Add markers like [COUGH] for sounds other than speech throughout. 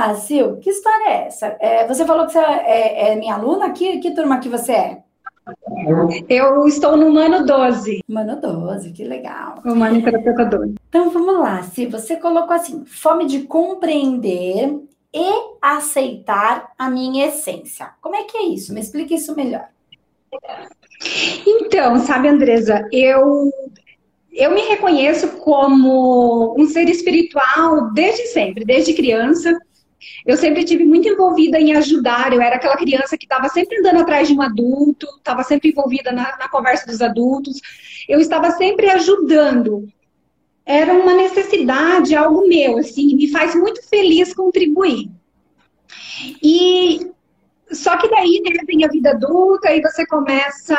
lá, Sil, que história é essa? É, você falou que você é, é minha aluna, que, que turma que você é? Eu estou no Mano 12. Mano 12, que legal. O Mano Terapeuta 12. Então vamos lá, se você colocou assim, fome de compreender e aceitar a minha essência. Como é que é isso? Me explique isso melhor. Então, sabe, Andresa, eu eu me reconheço como um ser espiritual desde sempre, desde criança. Eu sempre tive muito envolvida em ajudar. Eu era aquela criança que estava sempre andando atrás de um adulto, estava sempre envolvida na, na, conversa dos adultos. Eu estava sempre ajudando. Era uma necessidade, algo meu, assim, me faz muito feliz contribuir. E só que daí né, vem a vida adulta e você começa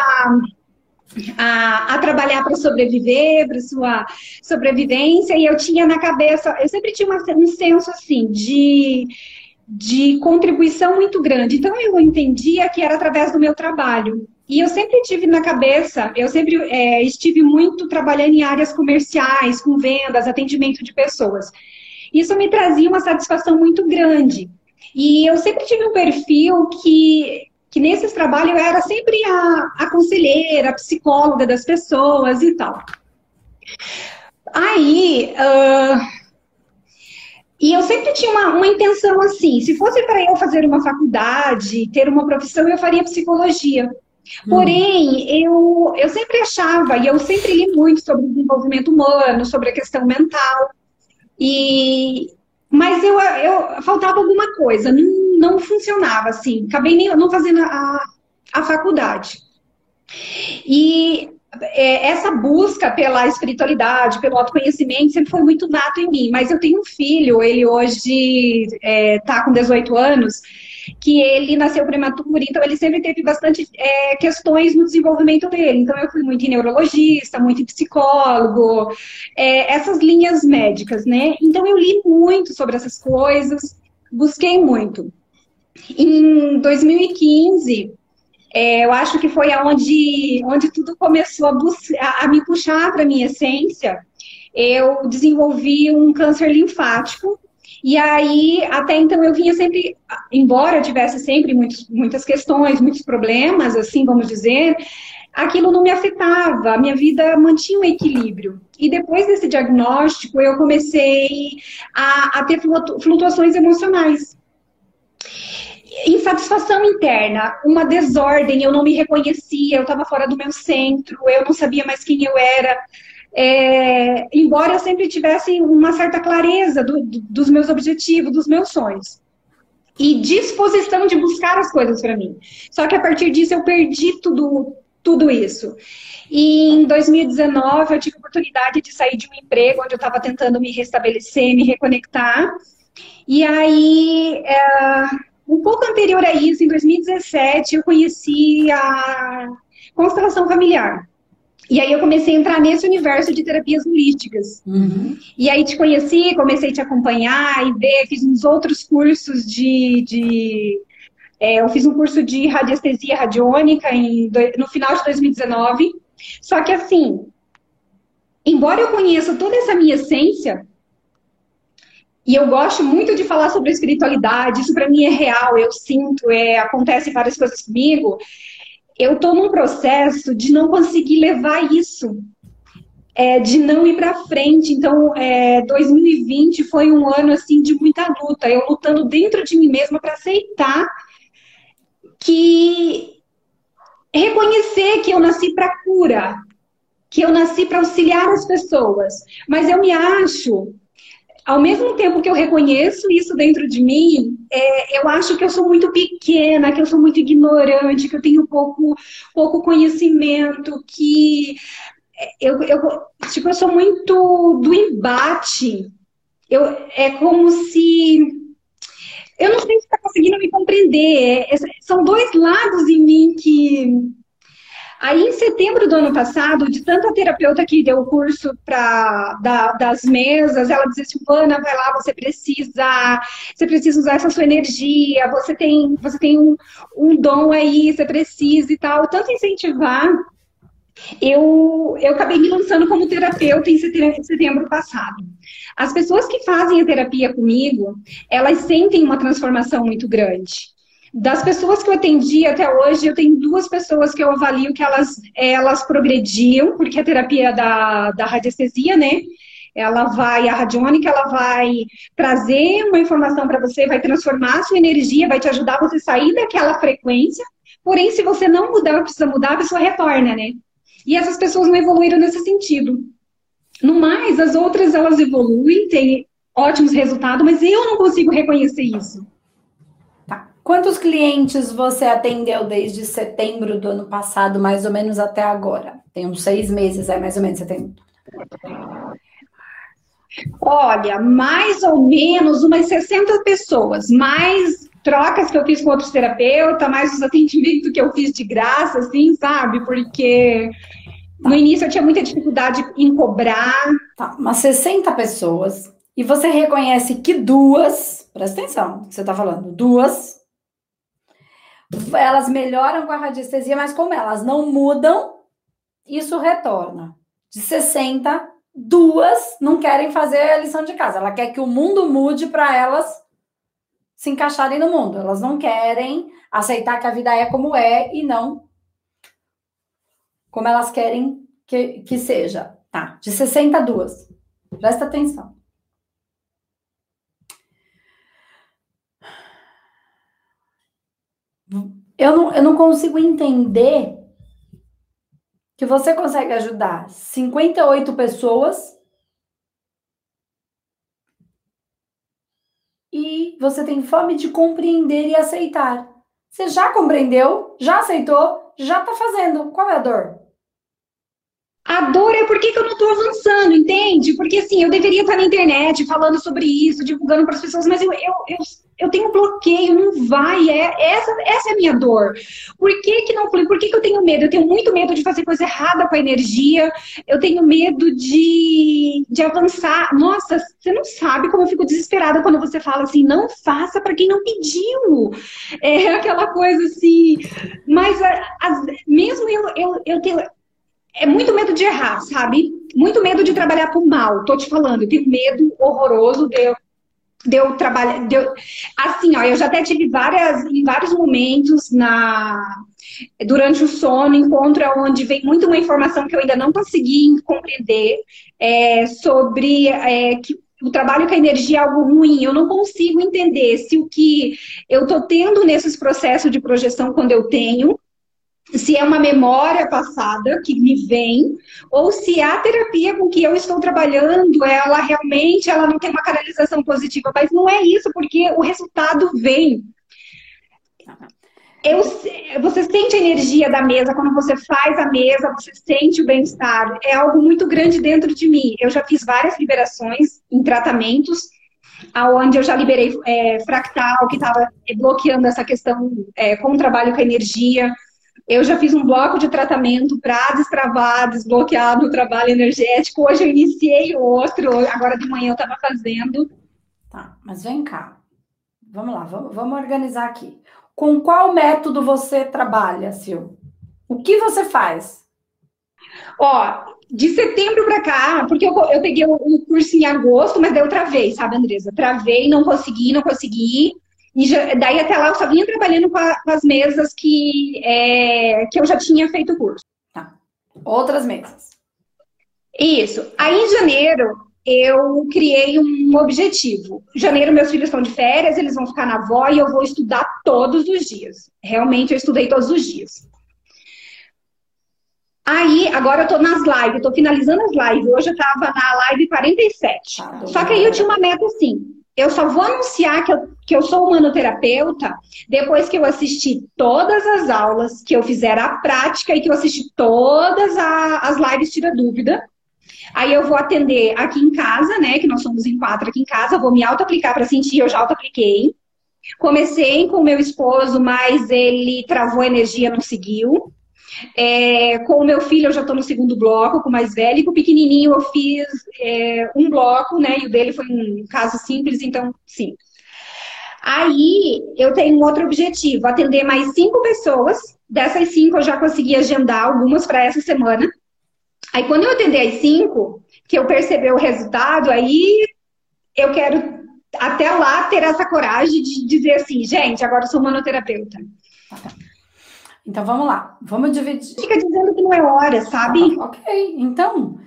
a, a trabalhar para sobreviver, para sua sobrevivência, e eu tinha na cabeça, eu sempre tinha uma, um senso assim de, de contribuição muito grande. Então eu entendia que era através do meu trabalho. E eu sempre tive na cabeça, eu sempre é, estive muito trabalhando em áreas comerciais, com vendas, atendimento de pessoas. Isso me trazia uma satisfação muito grande. E eu sempre tive um perfil que que nesses trabalhos eu era sempre a, a conselheira, a psicóloga das pessoas e tal. Aí, uh, e eu sempre tinha uma, uma intenção assim: se fosse para eu fazer uma faculdade, ter uma profissão, eu faria psicologia. Hum. Porém, eu, eu sempre achava, e eu sempre li muito sobre o desenvolvimento humano, sobre a questão mental, e, mas eu, eu faltava alguma coisa, não, não funcionava assim. Acabei nem, não fazendo a, a faculdade. E é, essa busca pela espiritualidade, pelo autoconhecimento, sempre foi muito nato em mim. Mas eu tenho um filho, ele hoje está é, tá com 18 anos, que ele nasceu prematuro, então ele sempre teve bastante é, questões no desenvolvimento dele. Então eu fui muito em neurologista, muito em psicólogo, é, essas linhas médicas, né? Então eu li muito sobre essas coisas, busquei muito. Em 2015, é, eu acho que foi aonde, onde tudo começou a, a, me puxar para minha essência. Eu desenvolvi um câncer linfático e aí, até então, eu vinha sempre, embora eu tivesse sempre muitos, muitas questões, muitos problemas, assim, vamos dizer, aquilo não me afetava, a minha vida mantinha um equilíbrio. E depois desse diagnóstico, eu comecei a, a ter flutuações emocionais. Insatisfação interna, uma desordem, eu não me reconhecia, eu estava fora do meu centro, eu não sabia mais quem eu era é, embora eu sempre tivesse uma certa clareza do, do, dos meus objetivos, dos meus sonhos. E disposição de buscar as coisas para mim. Só que a partir disso eu perdi tudo, tudo isso. E em 2019 eu tive a oportunidade de sair de um emprego onde eu estava tentando me restabelecer, me reconectar. E aí, é, um pouco anterior a isso, em 2017, eu conheci a constelação familiar. E aí eu comecei a entrar nesse universo de terapias holísticas. Uhum. E aí te conheci, comecei a te acompanhar e ver, fiz uns outros cursos de. de é, eu fiz um curso de radiestesia radiônica em, no final de 2019. Só que assim, embora eu conheça toda essa minha essência, e eu gosto muito de falar sobre espiritualidade, isso para mim é real, eu sinto, é, acontece várias coisas comigo. Eu estou num processo de não conseguir levar isso, é, de não ir para frente. Então, é, 2020 foi um ano assim de muita luta, eu lutando dentro de mim mesma para aceitar que reconhecer que eu nasci para cura, que eu nasci para auxiliar as pessoas, mas eu me acho ao mesmo tempo que eu reconheço isso dentro de mim, é, eu acho que eu sou muito pequena, que eu sou muito ignorante, que eu tenho pouco, pouco conhecimento, que eu, eu, tipo, eu sou muito do embate. Eu, é como se. Eu não sei se está conseguindo me compreender. É, são dois lados em mim que Aí, em setembro do ano passado, de tanta terapeuta que deu o curso pra, da, das mesas, ela dizia assim, Ana, vai lá, você precisa, você precisa usar essa sua energia, você tem, você tem um, um dom aí, você precisa e tal. Tanto incentivar. eu, eu acabei me lançando como terapeuta em setembro, setembro passado. As pessoas que fazem a terapia comigo, elas sentem uma transformação muito grande. Das pessoas que eu atendi até hoje, eu tenho duas pessoas que eu avalio que elas, elas progrediam, porque a terapia da, da radiestesia, né? Ela vai, a radiônica, ela vai trazer uma informação para você, vai transformar a sua energia, vai te ajudar a você sair daquela frequência. Porém, se você não mudar, precisa mudar, a pessoa retorna, né? E essas pessoas não evoluíram nesse sentido. No mais, as outras elas evoluem, têm ótimos resultados, mas eu não consigo reconhecer isso. Quantos clientes você atendeu desde setembro do ano passado, mais ou menos até agora? Tem uns seis meses, é mais ou menos, tem. Olha, mais ou menos umas 60 pessoas, mais trocas que eu fiz com outros terapeutas, mais os atendimentos que eu fiz de graça, assim, sabe? Porque tá. no início eu tinha muita dificuldade em cobrar. Tá, umas 60 pessoas. E você reconhece que duas, presta atenção, que você tá falando, duas, elas melhoram com a radiestesia, mas como elas não mudam, isso retorna. De 60, duas não querem fazer a lição de casa. Ela quer que o mundo mude para elas se encaixarem no mundo. Elas não querem aceitar que a vida é como é e não como elas querem que, que seja. Tá, de 62. Presta atenção. Eu não, eu não consigo entender que você consegue ajudar 58 pessoas e você tem fome de compreender e aceitar. Você já compreendeu, já aceitou, já está fazendo. Qual é a dor? A dor é porque que eu não estou avançando, entende? Porque assim, eu deveria estar na internet falando sobre isso, divulgando para as pessoas, mas eu, eu, eu, eu tenho bloqueio, não vai. É, essa, essa é a minha dor. Por que, que não flui? Por que, que eu tenho medo? Eu tenho muito medo de fazer coisa errada com a energia, eu tenho medo de, de avançar. Nossa, você não sabe como eu fico desesperada quando você fala assim, não faça para quem não pediu. É [LAUGHS] aquela coisa assim. Mas as, mesmo eu, eu, eu tenho é muito medo de errar, sabe? Muito medo de trabalhar pro mal. Tô te falando, eu tenho medo horroroso de eu, de eu trabalhar. De eu... Assim, ó, eu já até tive várias, em vários momentos na durante o sono, encontro onde vem muito uma informação que eu ainda não consegui compreender é, sobre é, que o trabalho com a energia é algo ruim. Eu não consigo entender se o que eu estou tendo nesses processos de projeção quando eu tenho se é uma memória passada que me vem, ou se a terapia com que eu estou trabalhando, ela realmente ela não tem uma canalização positiva, mas não é isso, porque o resultado vem. Eu, você sente a energia da mesa quando você faz a mesa, você sente o bem-estar. É algo muito grande dentro de mim. Eu já fiz várias liberações em tratamentos, aonde eu já liberei é, fractal, que estava bloqueando essa questão é, com o trabalho com a energia. Eu já fiz um bloco de tratamento para destravar, desbloquear no trabalho energético. Hoje eu iniciei outro, agora de manhã eu estava fazendo. Tá, mas vem cá. Vamos lá, vamos, vamos organizar aqui. Com qual método você trabalha, Sil? O que você faz? Ó, de setembro para cá, porque eu, eu peguei o, o curso em agosto, mas daí eu travei, sabe, Andresa? Travei, não consegui, não consegui. E já, daí até lá eu só vinha trabalhando com, a, com as mesas que, é, que eu já tinha feito o curso. Tá. Outras mesas. Isso. Aí em janeiro eu criei um objetivo. Em janeiro meus filhos estão de férias, eles vão ficar na avó e eu vou estudar todos os dias. Realmente eu estudei todos os dias. Aí, agora eu tô nas lives, eu tô finalizando as lives. Hoje eu tava na live 47. Tá, Só que aí eu tinha uma meta assim eu só vou anunciar que eu, que eu sou humanoterapeuta depois que eu assistir todas as aulas, que eu fizer a prática e que eu assisti todas a, as lives Tira Dúvida. Aí eu vou atender aqui em casa, né? Que nós somos em quatro aqui em casa, vou me auto-aplicar para sentir, eu já auto-apliquei. Comecei com meu esposo, mas ele travou energia, não seguiu. É, com o meu filho, eu já estou no segundo bloco, com o mais velho, e com o pequenininho eu fiz é, um bloco, né? E o dele foi um caso simples, então, sim. Aí eu tenho um outro objetivo: atender mais cinco pessoas Dessas cinco, eu já consegui agendar algumas para essa semana. Aí, quando eu atender as cinco, que eu perceber o resultado, aí eu quero até lá ter essa coragem de dizer assim, gente, agora eu sou manoterapeuta. Então vamos lá, vamos dividir. Fica dizendo que não é hora, sabe? Ah, ok, então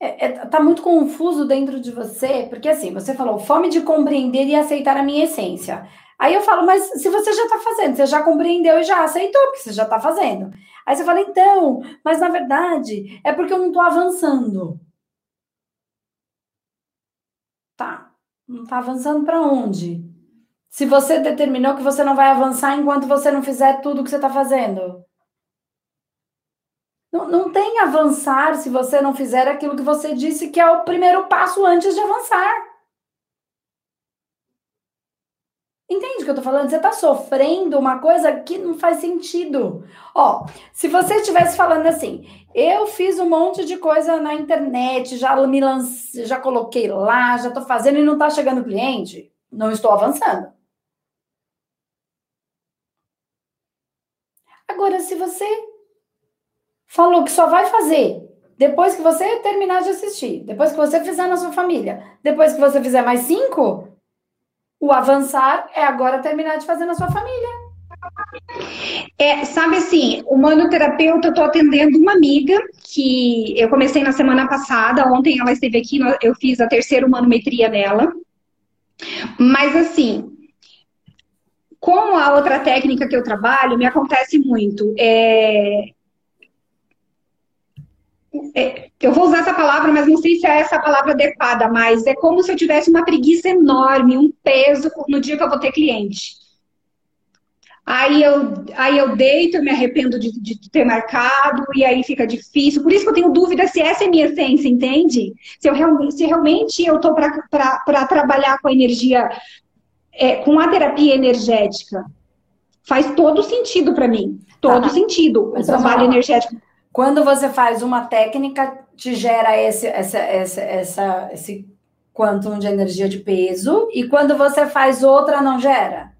é, é, tá muito confuso dentro de você, porque assim, você falou fome de compreender e aceitar a minha essência. Aí eu falo, mas se você já tá fazendo, você já compreendeu e já aceitou, porque você já tá fazendo. Aí você fala, então, mas na verdade é porque eu não tô avançando. Tá, não tá avançando para onde? Se você determinou que você não vai avançar enquanto você não fizer tudo o que você tá fazendo. Não, não tem avançar se você não fizer aquilo que você disse que é o primeiro passo antes de avançar. Entende o que eu tô falando? Você tá sofrendo uma coisa que não faz sentido. Ó, se você estivesse falando assim, eu fiz um monte de coisa na internet, já me lancei, já coloquei lá, já tô fazendo e não tá chegando cliente, não estou avançando. Agora, se você falou que só vai fazer depois que você terminar de assistir, depois que você fizer na sua família, depois que você fizer mais cinco, o avançar é agora terminar de fazer na sua família. É, sabe assim, o manoterapeuta, eu tô atendendo uma amiga que eu comecei na semana passada, ontem ela esteve aqui, eu fiz a terceira manometria dela. Mas assim, com a outra técnica que eu trabalho, me acontece muito. É, é, eu vou usar essa palavra, mas não sei se é essa palavra adequada, mas é como se eu tivesse uma preguiça enorme, um peso no dia que eu vou ter cliente. Aí eu, aí eu deito, eu me arrependo de, de, ter marcado, e aí fica difícil. Por isso que eu tenho dúvida se essa é minha essência, entende? Se, eu, se realmente eu estou para trabalhar com a energia, é, com a terapia energética. Faz todo sentido para mim. Todo tá. sentido. O trabalho energético quando você faz uma técnica, te gera esse, essa, essa, essa, esse quantum de energia de peso, e quando você faz outra, não gera?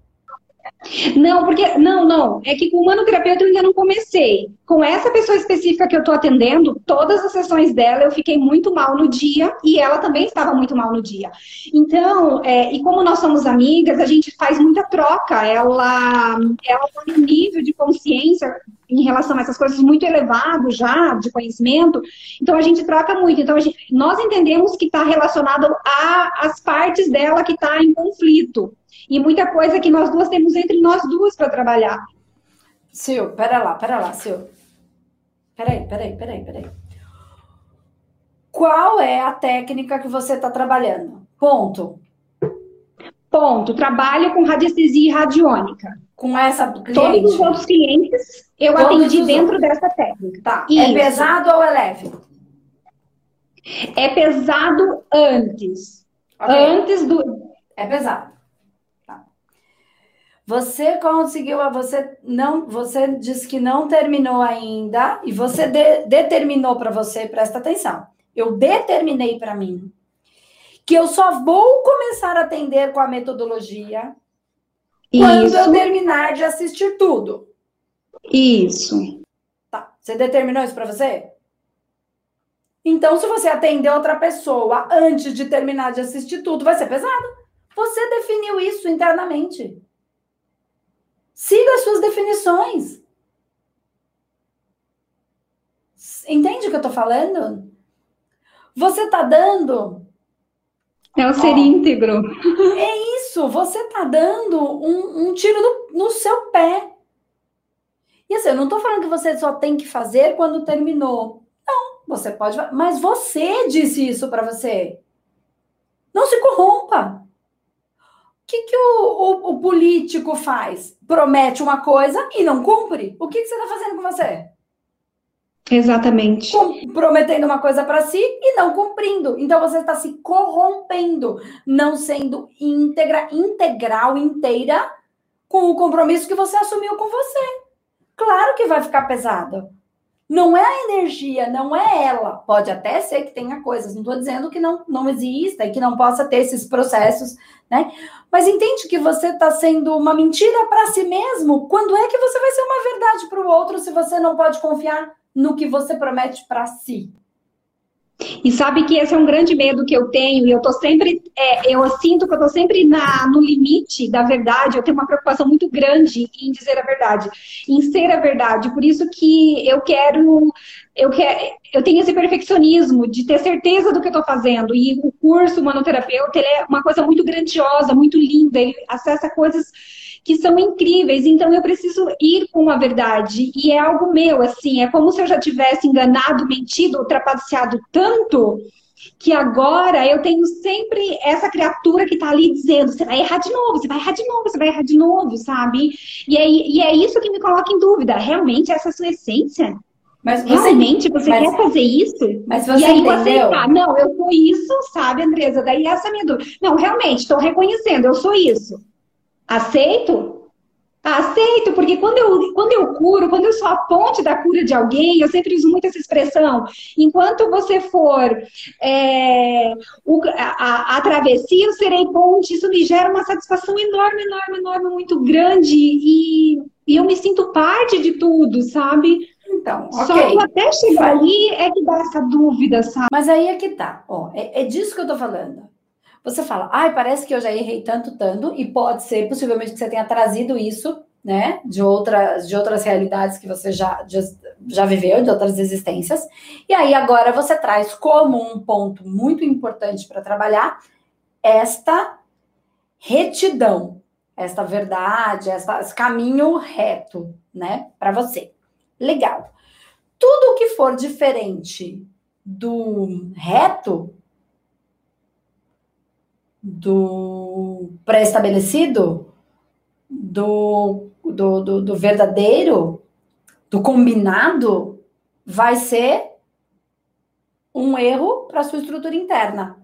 Não, porque. Não, não. É que com o manoterapeuta eu ainda não comecei. Com essa pessoa específica que eu tô atendendo, todas as sessões dela eu fiquei muito mal no dia e ela também estava muito mal no dia. Então, é, e como nós somos amigas, a gente faz muita troca. Ela, ela tem um nível de consciência em relação a essas coisas muito elevado já, de conhecimento. Então, a gente troca muito. Então, gente, nós entendemos que está relacionado às partes dela que está em conflito e muita coisa que nós duas temos entre nós duas para trabalhar. Sil, pera lá, pera lá, Sil. Peraí, peraí, peraí, peraí. Qual é a técnica que você está trabalhando? Ponto. Ponto. Trabalho com radiestesia radiônica. Com essa cliente? Todos os outros clientes eu Todos atendi dentro outros. dessa técnica. Tá. É Isso. É pesado ou é leve? É pesado antes. Okay. Antes do. É pesado. Você conseguiu, você não, você disse que não terminou ainda e você de, determinou para você, presta atenção. Eu determinei para mim que eu só vou começar a atender com a metodologia Isso. quando eu terminar de assistir tudo. Isso. Tá. Você determinou isso para você? Então, se você atender outra pessoa antes de terminar de assistir tudo, vai ser pesado. Você definiu isso internamente. Siga as suas definições. Entende o que eu tô falando? Você tá dando. É o ser ó, íntegro. É isso. Você tá dando um, um tiro no, no seu pé. E assim, eu não tô falando que você só tem que fazer quando terminou. Não, você pode. Mas você disse isso para você. Não se corrompa que, que o, o, o, político faz? Promete uma coisa e não cumpre. O que, que você está fazendo com você? Exatamente. Com, prometendo uma coisa para si e não cumprindo. Então você está se corrompendo, não sendo íntegra, integral, inteira com o compromisso que você assumiu com você. Claro que vai ficar pesado. Não é a energia, não é ela. Pode até ser que tenha coisas, não estou dizendo que não, não exista e que não possa ter esses processos, né? Mas entende que você está sendo uma mentira para si mesmo? Quando é que você vai ser uma verdade para o outro se você não pode confiar no que você promete para si? E sabe que esse é um grande medo que eu tenho, e eu tô sempre, é, eu sinto que eu tô sempre na, no limite da verdade, eu tenho uma preocupação muito grande em dizer a verdade, em ser a verdade. Por isso que eu quero, eu quero, eu tenho esse perfeccionismo de ter certeza do que eu tô fazendo. E o curso manoterapeuta, ele é uma coisa muito grandiosa, muito linda, ele acessa coisas que são incríveis. Então eu preciso ir com a verdade. E é algo meu, assim, é como se eu já tivesse enganado, mentido, ultrapassado tanto que agora eu tenho sempre essa criatura que tá ali dizendo: você vai errar de novo, você vai errar de novo, você vai errar de novo, sabe? E é, e é isso que me coloca em dúvida. Realmente essa é a sua essência? Mas você, Realmente você mas, quer fazer isso? Mas você e aí entendeu? você tá, não, eu sou isso, sabe, Andresa? Daí essa é a minha dúvida. Não, realmente, estou reconhecendo, eu sou isso. Aceito? Aceito, porque quando eu, quando eu curo, quando eu sou a ponte da cura de alguém, eu sempre uso muito essa expressão. Enquanto você for é, o, a, a, travessia, eu serei ponte. Isso me gera uma satisfação enorme, enorme, enorme, muito grande. E, e eu me sinto parte de tudo, sabe? Então, Só que até chegar ali é que dá essa dúvida, sabe? Mas aí é que tá. Ó, é, é disso que eu tô falando. Você fala, ai, parece que eu já errei tanto, tanto, e pode ser possivelmente que você tenha trazido isso, né, de outras, de outras realidades que você já, já, viveu, de outras existências. E aí agora você traz como um ponto muito importante para trabalhar esta retidão, esta verdade, esta, esse caminho reto, né, para você. Legal. Tudo que for diferente do reto, do pré-estabelecido, do, do, do, do verdadeiro, do combinado, vai ser um erro para sua estrutura interna,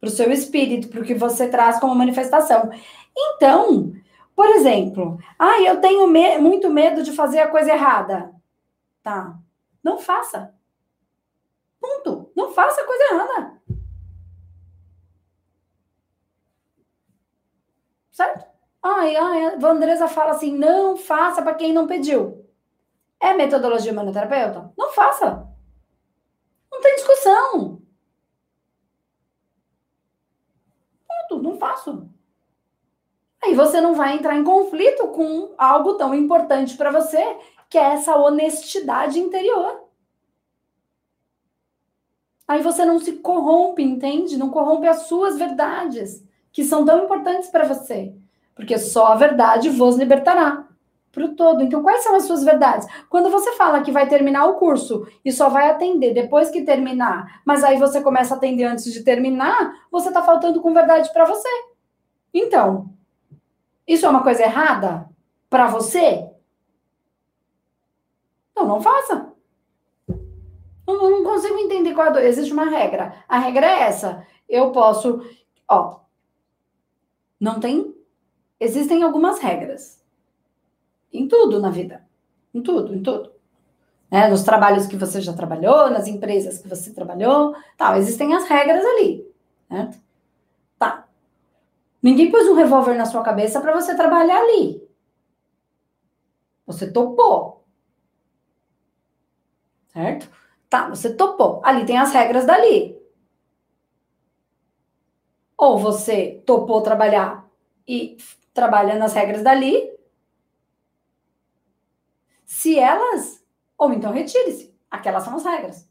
para o seu espírito, para o que você traz como manifestação. Então, por exemplo, ah, eu tenho me muito medo de fazer a coisa errada. Tá. Não faça. Ponto. Não faça a coisa errada. Certo? Ai, ai, a Andresa fala assim: não faça para quem não pediu. É metodologia humanoterapeuta? Não faça. Não tem discussão. Ponto, não faço. Aí você não vai entrar em conflito com algo tão importante para você, que é essa honestidade interior. Aí você não se corrompe, entende? Não corrompe as suas verdades que são tão importantes para você. Porque só a verdade vos libertará para o todo. Então, quais são as suas verdades? Quando você fala que vai terminar o curso e só vai atender depois que terminar, mas aí você começa a atender antes de terminar, você está faltando com verdade para você. Então, isso é uma coisa errada para você? Então, não faça. Eu não consigo entender qual é. Existe uma regra. A regra é essa. Eu posso. Ó, não tem. Existem algumas regras. Em tudo na vida. Em tudo, em tudo. É, nos trabalhos que você já trabalhou, nas empresas que você trabalhou, tal, existem as regras ali, certo? Tá. Ninguém pôs um revólver na sua cabeça para você trabalhar ali. Você topou. Certo? Tá, você topou. Ali tem as regras dali. Ou você topou trabalhar e trabalha nas regras dali. Se elas, ou então retire-se. Aquelas são as regras.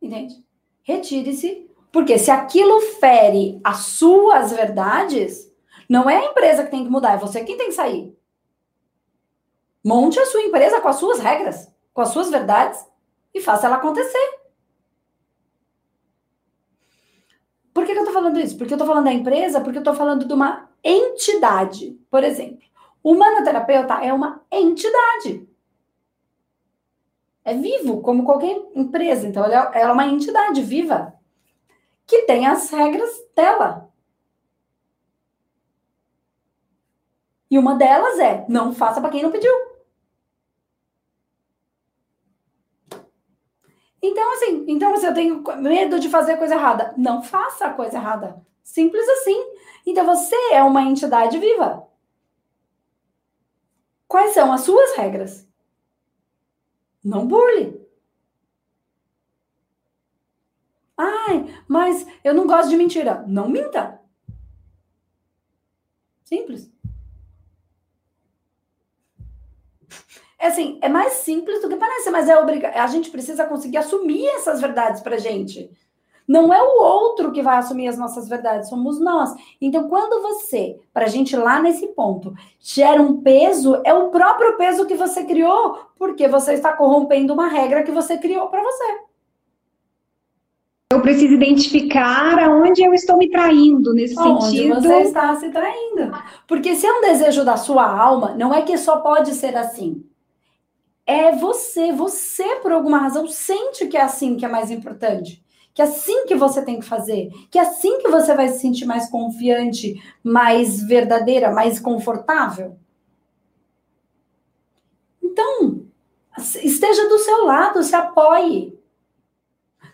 Entende? Retire-se, porque se aquilo fere as suas verdades, não é a empresa que tem que mudar, é você quem tem que sair. Monte a sua empresa com as suas regras, com as suas verdades e faça ela acontecer. Por que, que eu estou falando isso? Porque eu estou falando da empresa, porque eu estou falando de uma entidade. Por exemplo, o manoterapeuta é uma entidade. É vivo, como qualquer empresa. Então, é, ela é uma entidade viva que tem as regras dela. E uma delas é: não faça para quem não pediu. Então, assim, então se eu tenho medo de fazer coisa errada, não faça a coisa errada. Simples assim. Então você é uma entidade viva. Quais são as suas regras? Não burle. Ai, mas eu não gosto de mentira. Não minta. Simples. É assim, é mais simples do que parece, mas é obrigado. A gente precisa conseguir assumir essas verdades pra gente. Não é o outro que vai assumir as nossas verdades, somos nós. Então, quando você, para a gente lá nesse ponto, gera um peso, é o próprio peso que você criou, porque você está corrompendo uma regra que você criou para você. Eu preciso identificar aonde eu estou me traindo nesse Onde sentido. você está se traindo. Porque se é um desejo da sua alma, não é que só pode ser assim. É você, você por alguma razão sente que é assim que é mais importante que é assim que você tem que fazer, que é assim que você vai se sentir mais confiante, mais verdadeira, mais confortável. Então, esteja do seu lado, se apoie.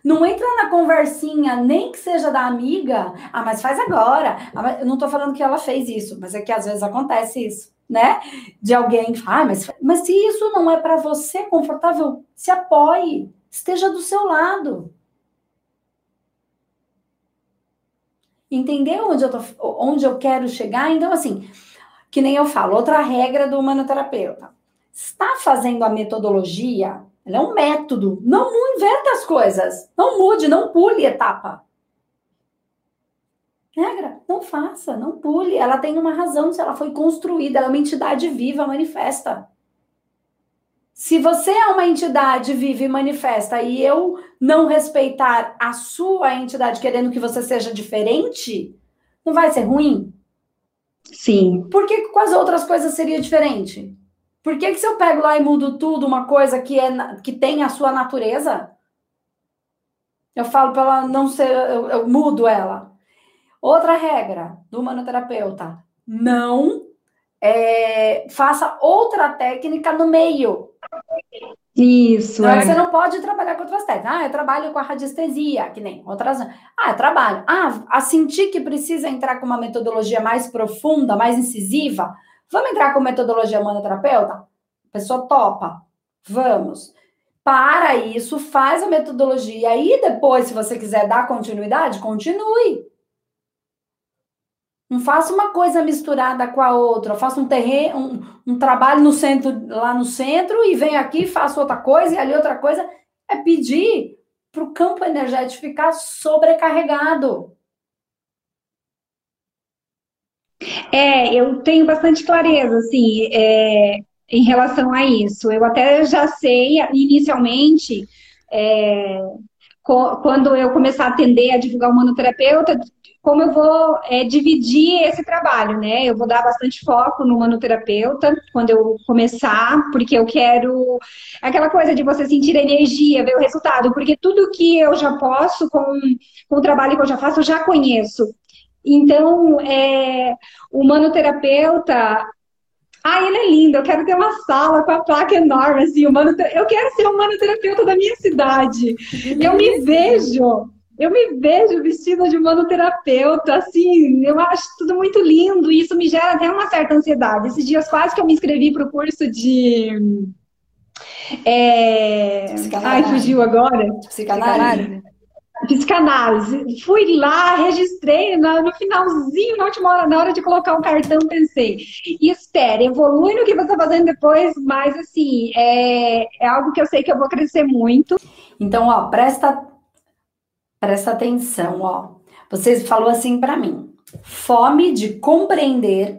Não entra na conversinha, nem que seja da amiga. Ah, mas faz agora. Ah, eu não tô falando que ela fez isso, mas é que às vezes acontece isso, né? De alguém que fala, ah, mas, mas se isso não é para você confortável, se apoie. Esteja do seu lado. entender onde eu, tô, onde eu quero chegar. Então, assim, que nem eu falo, outra regra do humanoterapeuta. Está fazendo a metodologia, ela é um método. Não inverta as coisas. Não mude, não pule etapa. Regra, não faça, não pule. Ela tem uma razão se ela foi construída, ela é uma entidade viva, manifesta. Se você é uma entidade viva e manifesta e eu não respeitar a sua entidade querendo que você seja diferente, não vai ser ruim? Sim. Por que com as outras coisas seria diferente? Por que, que se eu pego lá e mudo tudo, uma coisa que, é, que tem a sua natureza, eu falo para ela não ser, eu, eu mudo ela. Outra regra do humanoterapeuta: não é, faça outra técnica no meio. Isso. Então, é. Você não pode trabalhar com outras técnicas. Ah, eu trabalho com a radiestesia, que nem outras. Ah, eu trabalho. Ah, a sentir que precisa entrar com uma metodologia mais profunda, mais incisiva. Vamos entrar com metodologia manoterapeuta? A pessoa topa. Vamos. Para isso, faz a metodologia. E depois, se você quiser dar continuidade, continue. Não faço uma coisa misturada com a outra. Eu faço um terreno, um, um trabalho no centro, lá no centro, e venho aqui, faço outra coisa, e ali outra coisa. É pedir para o campo energético ficar sobrecarregado. É, eu tenho bastante clareza, assim, é, em relação a isso. Eu até já sei, inicialmente, é, quando eu começar a atender a divulgar o manoterapeuta, como eu vou é, dividir esse trabalho, né? Eu vou dar bastante foco no manoterapeuta quando eu começar, porque eu quero aquela coisa de você sentir a energia, ver o resultado, porque tudo que eu já posso com, com o trabalho que eu já faço, eu já conheço. Então, é, o manoterapeuta, ah, ele é lindo, eu quero ter uma sala com a placa enorme, assim, eu quero ser o manoterapeuta da minha cidade. Eu me vejo eu me vejo vestida de manoterapeuta, assim, eu acho tudo muito lindo e isso me gera até uma certa ansiedade. Esses dias quase que eu me inscrevi para o curso de. É... Ai, fugiu agora. Psicanálise. Psicanálise. Fui lá, registrei no finalzinho, na última hora, na hora de colocar o cartão, pensei, espere, evolui no que você está fazendo depois, mas assim, é, é algo que eu sei que eu vou crescer muito. Então, ó, presta Presta atenção, ó. Você falou assim para mim: fome de compreender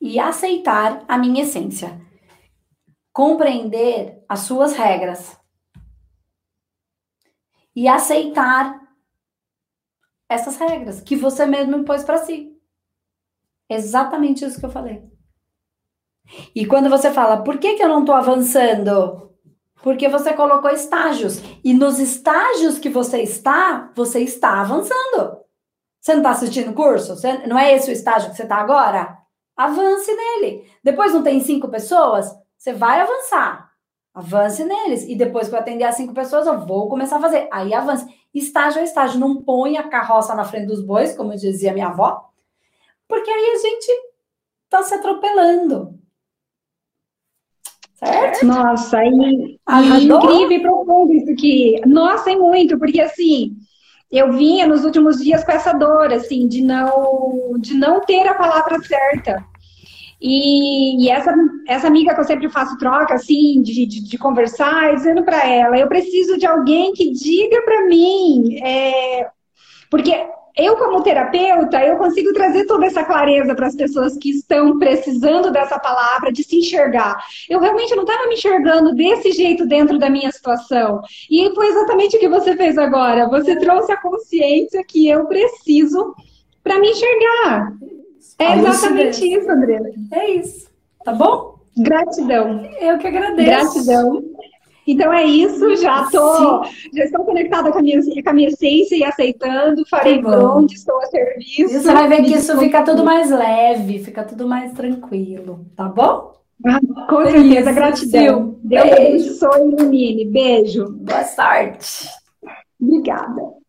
e aceitar a minha essência. Compreender as suas regras. E aceitar essas regras que você mesmo impôs para si. Exatamente isso que eu falei. E quando você fala, por que, que eu não estou avançando? Porque você colocou estágios. E nos estágios que você está, você está avançando. Você não está assistindo curso? Você, não é esse o estágio que você está agora? Avance nele. Depois não tem cinco pessoas? Você vai avançar. Avance neles. E depois que eu atender as cinco pessoas, eu vou começar a fazer. Aí avance. Estágio a estágio. Não põe a carroça na frente dos bois, como dizia minha avó, porque aí a gente tá se atropelando. Certo? Nossa, e, e incrível e profundo isso aqui. Nossa, é muito, porque assim, eu vinha nos últimos dias com essa dor, assim, de não, de não ter a palavra certa. E, e, essa, essa amiga que eu sempre faço troca, assim, de, de, de conversar, dizendo para ela, eu preciso de alguém que diga para mim, é, porque eu, como terapeuta, eu consigo trazer toda essa clareza para as pessoas que estão precisando dessa palavra, de se enxergar. Eu realmente não estava me enxergando desse jeito dentro da minha situação. E foi exatamente o que você fez agora. Você trouxe a consciência que eu preciso para me enxergar. É exatamente isso, André. É isso. Tá bom? Gratidão. Eu que agradeço. Gratidão. Então é isso, já tô, já estou conectada com a minha, com a minha essência e aceitando, farei pronto, estou a serviço. E você vai ver que isso fica tudo mais leve, fica tudo mais tranquilo, tá bom? Ah, com é certeza, gratidão. Deus abençoe ilumine. Beijo. Boa sorte. Obrigada.